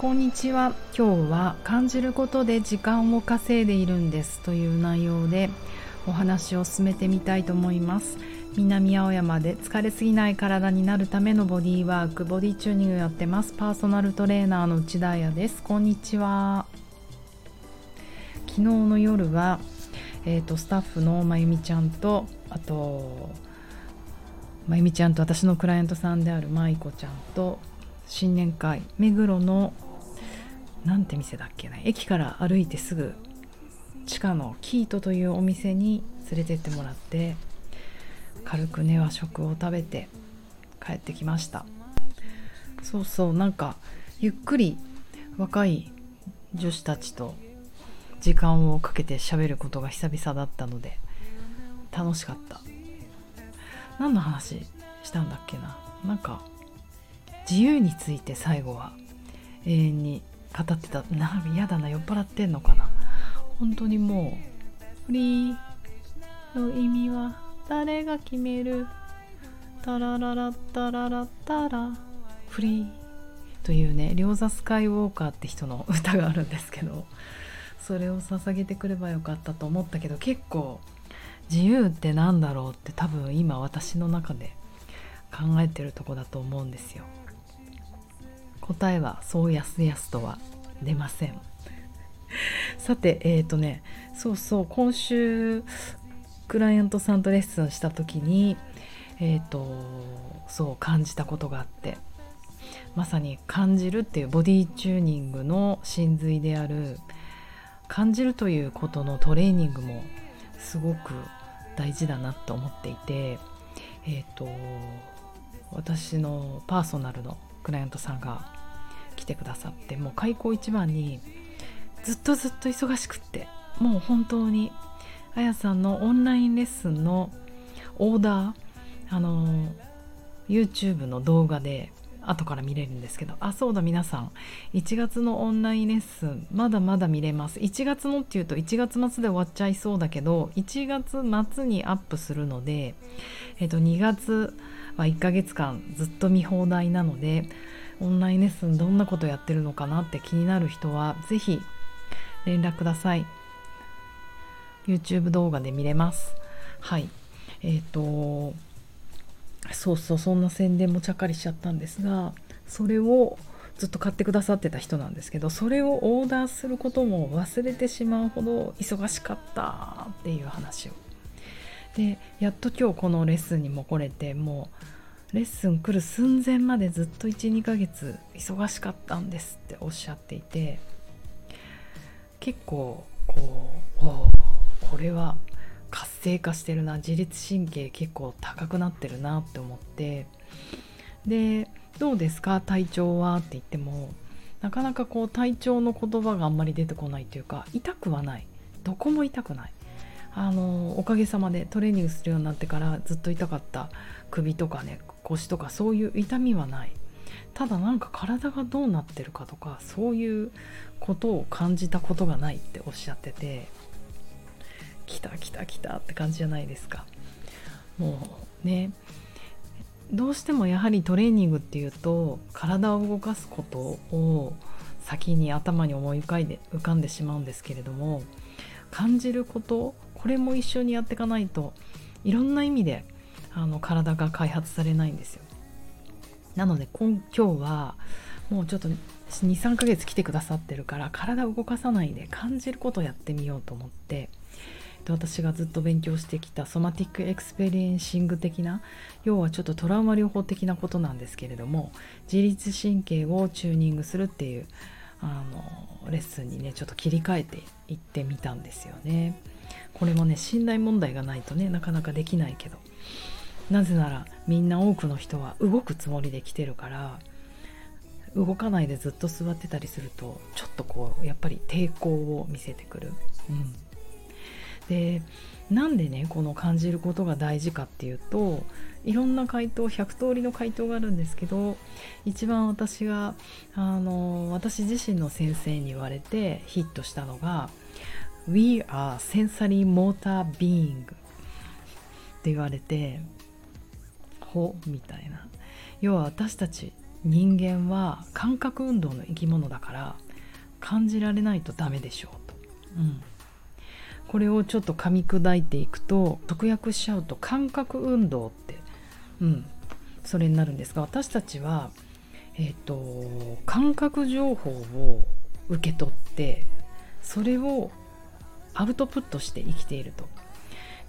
こんにちは。今日は感じることで時間を稼いでいるんですという内容でお話を進めてみたいと思います。南青山で疲れすぎない体になるためのボディワークボディチューニングやってます。パーソナルトレーナーの内田彩です。こんにちは。昨日の夜は、えーと、スタッフのまゆみちゃんとあとまゆみちゃんと私のクライアントさんであるまいこちゃんと新年会目黒のなんて店だっけな。駅から歩いてすぐ地下のキートというお店に連れてってもらって軽くね和食を食べて帰ってきました。そうそうなんかゆっくり若い女子たちと時間をかけて喋ることが久々だったので楽しかった。何の話したんだっけな。なんか自由について最後は永遠に語ってた。な嫌だな酔っ払ってんのかな。本当にもうフリーの意味は誰が決める。タラララッタララタラ。フリーというね両座スカイウォーカーって人の歌があるんですけどそれを捧げてくればよかったと思ったけど結構自由って何だろうって多分今私の中で考えてるとこだと思うんですよ。答えはそうやすやすとは出ません。さてえっ、ー、とねそうそう今週クライアントさんとレッスンした時にえっ、ー、とそう感じたことがあってまさに感じるっていうボディチューニングの真髄である感じるということのトレーニングもすごく大事だなと思っていてえっ、ー、と私のパーソナルのクライアントさんが来てくださってもう開口一番にずっとずっと忙しくってもう本当にあやさんのオンラインレッスンのオーダーあの YouTube の動画で後から見れるんですけどあそうだ皆さん1月のオンラインレッスンまだまだ見れます。1月のっていうと1月末で終わっちゃいそうだけど1月末にアップするので、えっと、2月は1ヶ月間ずっと見放題なのでオンラインレッスンどんなことやってるのかなって気になる人は是非連絡ください。YouTube 動画で見れます。はい。えっ、ー、とそうそうそんな宣伝もちゃっかりしちゃったんですがそれをずっと買ってくださってた人なんですけどそれをオーダーすることも忘れてしまうほど忙しかったっていう話をでやっと今日このレッスンにも来れてもうレッスン来る寸前までずっと12ヶ月忙しかったんですっておっしゃっていて結構こうおこれは活性化してるな自律神経結構高くなってるなって思ってでどうですか？体調はって言ってもなかなかこう体調の言葉があんまり出てこないというか痛くはない。どこも痛くない。あのおかげさまでトレーニングするようになってからずっと痛かった首とかね腰とかそういう痛みはないただなんか体がどうなってるかとかそういうことを感じたことがないっておっしゃってて来た来た来たって感じじゃないですかもうねどうしてもやはりトレーニングっていうと体を動かすことを先に頭に思い浮かいで浮かんでしまうんですけれども感じることこれも一緒にやっていかないといろんな意味であの体が開発されないんですよ。なので今今日はもうちょっと23ヶ月来てくださってるから体を動かさないで感じることをやってみようと思って私がずっと勉強してきた Somatic Experiencing 的な要はちょっとトラウマ療法的なことなんですけれども自律神経をチューニングするっていうあのレッスンにねちょっと切り替えていってみたんですよね。これもね信頼問題がないとねなかなかできないけどなぜならみんな多くの人は動くつもりで来てるから動かないでずっと座ってたりするとちょっとこうやっぱり抵抗を見せてくる。うん、でなんでねこの感じることが大事かっていうといろんな回答100通りの回答があるんですけど一番私があの私自身の先生に言われてヒットしたのが「We are sensory motor being」って言われて「ほ」みたいな。要は私たち人間は感覚運動の生き物だから感じられないとダメでしょうと、うん、これをちょっと噛み砕いていくと直訳しちゃうと感覚運動って、うん、それになるんですが私たちは、えーと、感覚情報を受け取ってそれをアウトプットして生きていると。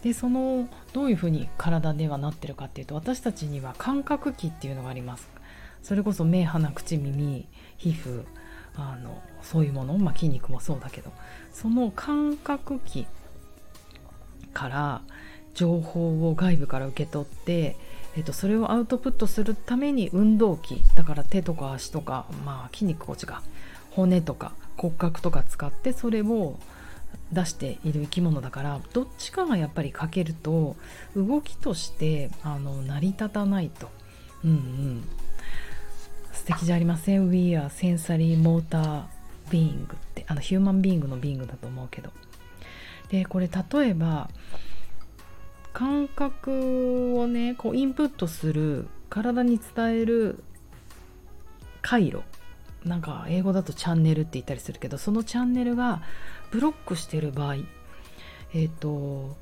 でそのどういうふうに体ではなってるかっていうと私たちには感覚器っていうのがありますそれこそ目鼻口耳皮膚あのそういうもの、まあ、筋肉もそうだけどその感覚器から情報を外部から受け取って、えっと、それをアウトプットするために運動器だから手とか足とか、まあ、筋肉こっちが骨とか骨格とか使ってそれを出している生き物だからどっちかがやっぱり欠けると動きとしてあの成り立たないと。うんうん。素敵じゃありません。We are sensory motor being ってあのヒューマンビーングのビングだと思うけど。でこれ例えば感覚をねこうインプットする体に伝える回路。なんか英語だとチャンネルって言ったりするけどそのチャンネルがブロックしてる場合えっ、ー、と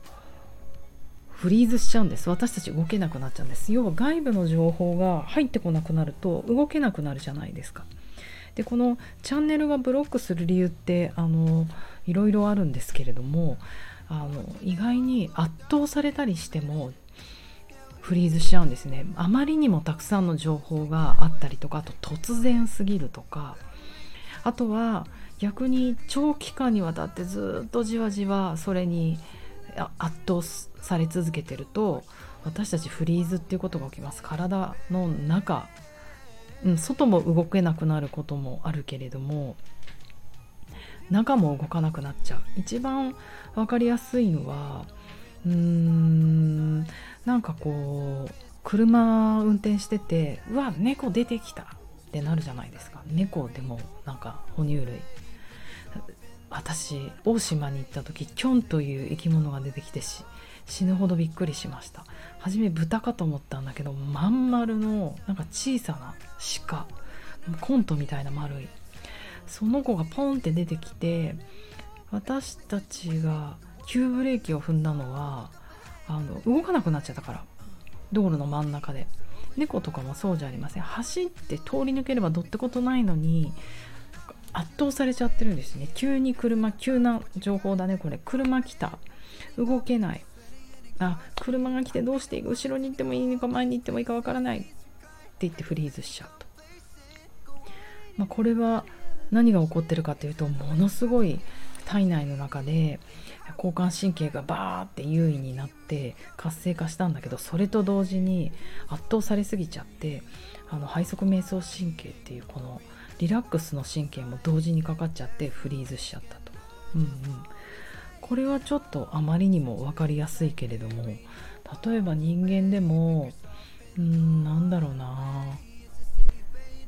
フリーズしちゃうんです。私たち動けなくなっちゃうんです。要は外部の情報が入ってこなくなると動けなくなるじゃないですか。でこのチャンネルがブロックする理由ってあのいろいろあるんですけれどもあの意外に圧倒されたりしてもフリーズしちゃうんですね。あまりにもたくさんの情報があったりとかあと突然すぎるとかあとは逆に長期間にわたってずっとじわじわそれに圧倒され続けてると私たちフリーズっていうことが起きます。体の中、うん、外も動けなくなることもあるけれども中も動かなくなっちゃう。一番分かりやすいのはうーんなんかこう車運転しててうわ猫出てきたってなるじゃないですか。猫でもなんか哺乳類。私大島に行った時キョンという生き物が出てきてし死ぬほどびっくりしました。初め豚かと思ったんだけどまん丸のなんか小さな鹿コントみたいな丸い。その子がポンって出てきて私たちが急ブレーキを踏んだのはあの動かなくなっちゃったから。道路の真ん中で。猫とかもそうじゃありません。走って通り抜ければどってことないのに圧倒されちゃってるんですね。急に車急な情報だねこれ。車来た。動けない。あ車が来てどうしていい？後ろに行ってもいいのか前に行ってもいいかわからない。って言ってフリーズしちゃうと、まあ、これは何が起こってるかというとものすごい体内の中で交感神経がバーって優位になって活性化したんだけどそれと同時に圧倒されすぎちゃってあの背側瞑想神経っていうこのリラックスの神経も同時にかかっちゃってフリーズしちゃったと。うんうん、これはちょっとあまりにも分かりやすいけれども例えば人間でもうんなんだろうな。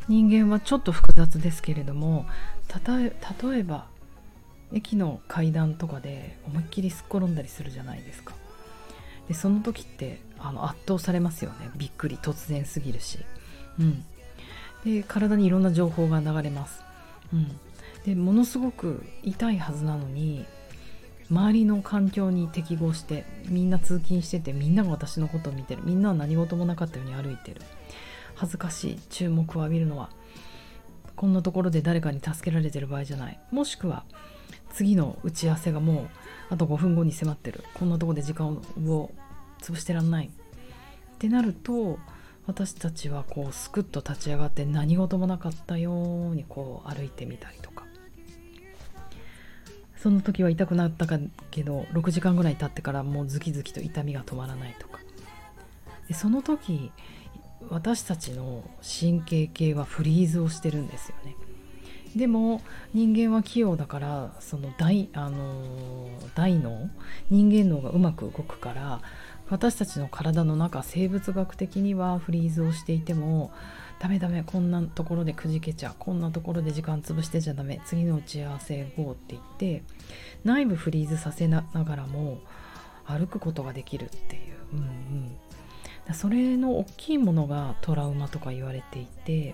人間はちょっと複雑ですけれども例えば駅の階段とかで思いっきりすっ転んだりするじゃないですか。でその時ってあの圧倒されますよね。びっくり。突然すぎるし、うん、で体にいろんな情報が流れます、うん、でものすごく痛いはずなのに周りの環境に適合してみんな通勤しててみんなが私のことを見てる。みんなは何事もなかったように歩いてる。恥ずかしい。注目を浴びるのはこんなところで誰かに助けられてる場合じゃない。もしくは次の打ち合わせがもうあと5分後に迫ってる。こんなとこで時間を潰してらんない。ってなると私たちはこうスクッと立ち上がって何事もなかったようにこう歩いてみたりとか。その時は痛くなったけど6時間ぐらい経ってからもうズキズキと痛みが止まらないとか。でその時私たちの神経系はフリーズをしてるんですよね。でも人間は器用だからその大あの大脳人間脳がうまく動くから私たちの体の中生物学的にはフリーズをしていてもダメダメこんなところでくじけちゃこんなところで時間潰してちゃダメ次の打ち合わせ GO って言って内部フリーズさせながらも歩くことができるっていう、うんうん、それの大きいものがトラウマとか言われていて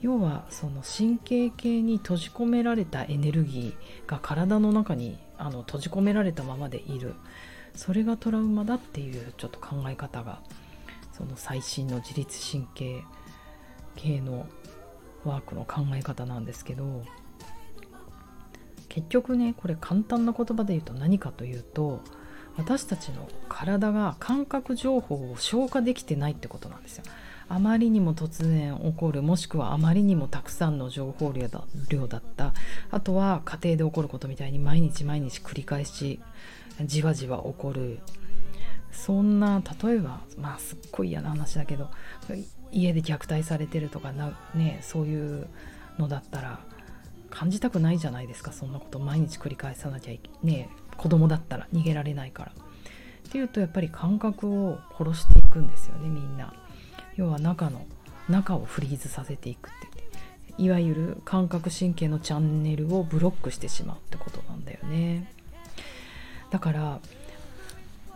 要はその神経系に閉じ込められたエネルギーが体の中にあの閉じ込められたままでいる。それがトラウマだっていうちょっと考え方がその最新の自律神経系のワークの考え方なんですけど結局ねこれ簡単な言葉で言うと何かというと私たちの体が感覚情報を消化できてないってことなんですよ。あまりにも突然起こるもしくはあまりにもたくさんの情報量だ量だったあとは家庭で起こることみたいに毎日毎日繰り返しじわじわ起こるそんな例えばまあすっごい嫌な話だけど家で虐待されてるとかな、ね、そういうのだったら感じたくないじゃないですかそんなこと毎日繰り返さなきゃいけね子供だったら逃げられないから。っていうとやっぱり感覚を殺していくんですよねみんな。要は中の中をフリーズさせていくって言っていわゆる感覚神経のチャンネルをブロックしてしまうってことなんだよね。だから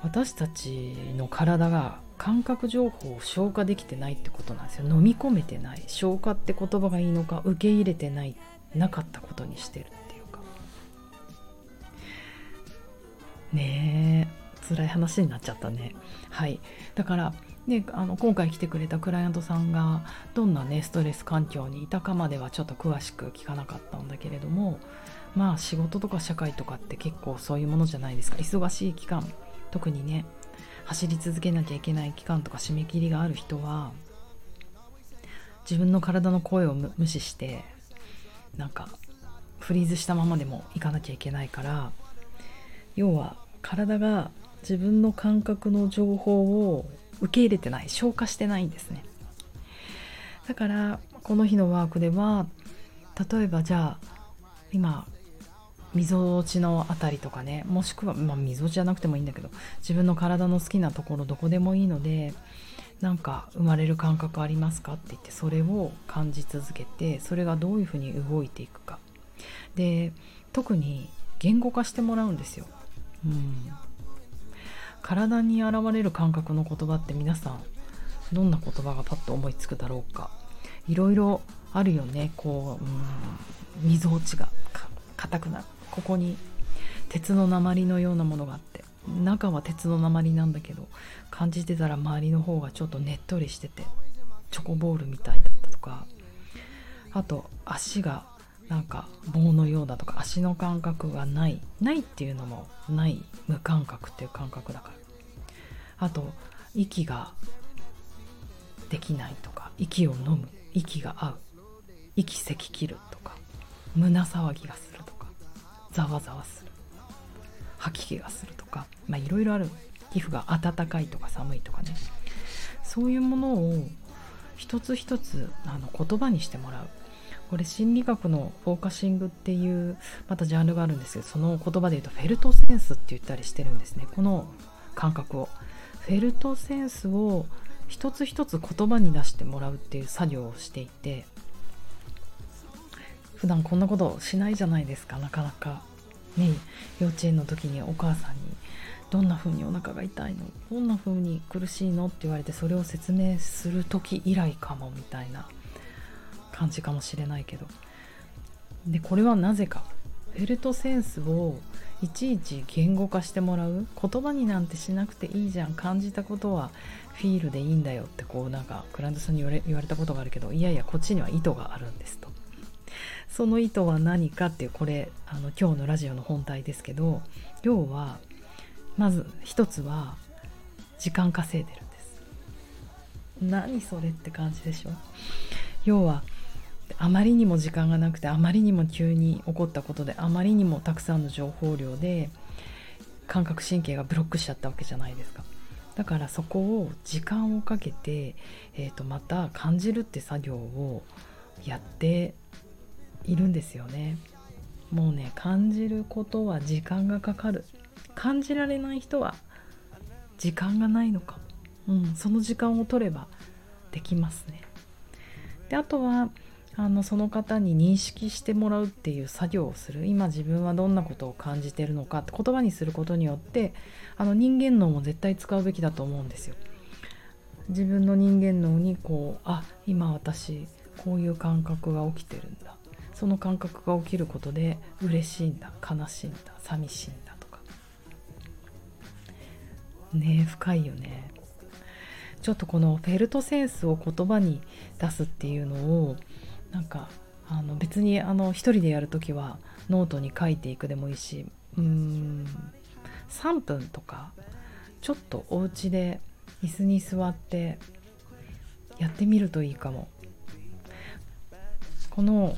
私たちの体が感覚情報を消化できてないってことなんですよ。飲み込めてない。消化って言葉がいいのか受け入れてないなかったことにしてるっていうか。ねえ。辛い話になっちゃったね。はい。だからね、あの今回来てくれたクライアントさんがどんなねストレス環境にいたかまではちょっと詳しく聞かなかったんだけれどもまあ仕事とか社会とかって結構そういうものじゃないですか。忙しい期間特にね走り続けなきゃいけない期間とか締め切りがある人は自分の体の声を無視してなんかフリーズしたままでもいかなきゃいけないから要は体が自分の感覚の情報を受け入れてない消化してないんですね。だからこの日のワークでは例えばじゃあ今みぞおちの辺りとかねもしくはまあみぞおちじゃなくてもいいんだけど自分の体の好きなところどこでもいいのでなんか生まれる感覚ありますかって言ってそれを感じ続けてそれがどういうふうに動いていくか。で特に言語化してもらうんですよ。うん、体に現れる感覚の言葉って皆さんどんな言葉がパッと思いつくだろうか。いろいろあるよね。こう、うん、みぞおちが硬くなる。ここに鉄の鉛のようなものがあって中は鉄の鉛なんだけど感じてたら周りの方がちょっとねっとりしててチョコボールみたいだったとかあと足がなんか棒のようだとか足の感覚がないないっていうのもない無感覚っていう感覚だから。あと息ができないとか息を飲む息が合う息咳切るとか胸騒ぎがする。ざわざわする。吐き気がするとかいろいろある。皮膚が温かいとか寒いとかね。そういうものを一つ一つあの言葉にしてもらう。これ心理学のフォーカシングっていうまたジャンルがあるんですけどその言葉で言うとフェルトセンスって言ったりしてるんですね。この感覚を。フェルトセンスを一つ一つ言葉に出してもらうっていう作業をしていて普段こんなことしないじゃないですか。なかなか。ね幼稚園の時にお母さんにどんな風にお腹が痛いの？どんな風に苦しいのって言われてそれを説明する時以来かもみたいな感じかもしれないけど。でこれはなぜか？フェルトセンスをいちいち言語化してもらう言葉になんてしなくていいじゃん感じたことはフィールでいいんだよってこうなんかクラントさんに言われ言われたことがあるけどいやいやこっちには意図があるんですと。その意図は何かっていうこれあの今日のラジオの本体ですけど要はまず一つは時間稼いでるんです。何それって感じでしょ？要はあまりにも時間がなくてあまりにも急に起こったことであまりにもたくさんの情報量で感覚神経がブロックしちゃったわけじゃないですか。だからそこを時間をかけて、えー、とまた感じるって作業をやっているんですよね。もうね感じることは時間がかかる。感じられない人は時間がないのか、うん、その時間を取ればできますね。であとはあのその方に認識してもらうっていう作業をする。今自分はどんなことを感じてるのかって言葉にすることによってあの人間脳も絶対使うべきだと思うんですよ。自分の人間脳にこうあ今私こういう感覚が起きてるんだ。その感覚が起きることで嬉しいんだ悲しいんだ寂しいんだとか。ね深いよね。ちょっとこのフェルトセンスを言葉に出すっていうのをなんかあの別にあの一人でやる時はノートに書いていくでもいいしうーん3分とかちょっとお家で椅子に座ってやってみるといいかも。この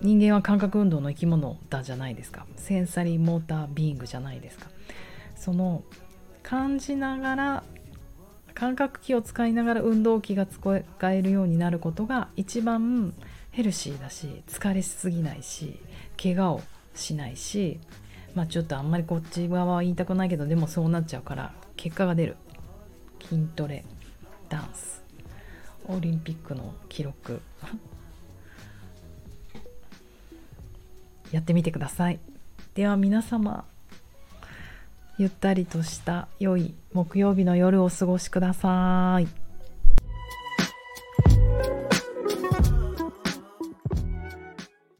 人間は感覚運動の生き物だじゃないですか。センサリーモータービーングじゃないですか。その感じながら感覚器を使いながら運動器が使えるようになることが一番ヘルシーだし疲れしすぎないし怪我をしないしまあちょっとあんまりこっち側は言いたくないけどでもそうなっちゃうから結果が出る。筋トレダンス。オリンピックの記録。やってみてくださいでは皆様ゆったりとした良い木曜日の夜をお過ごしください。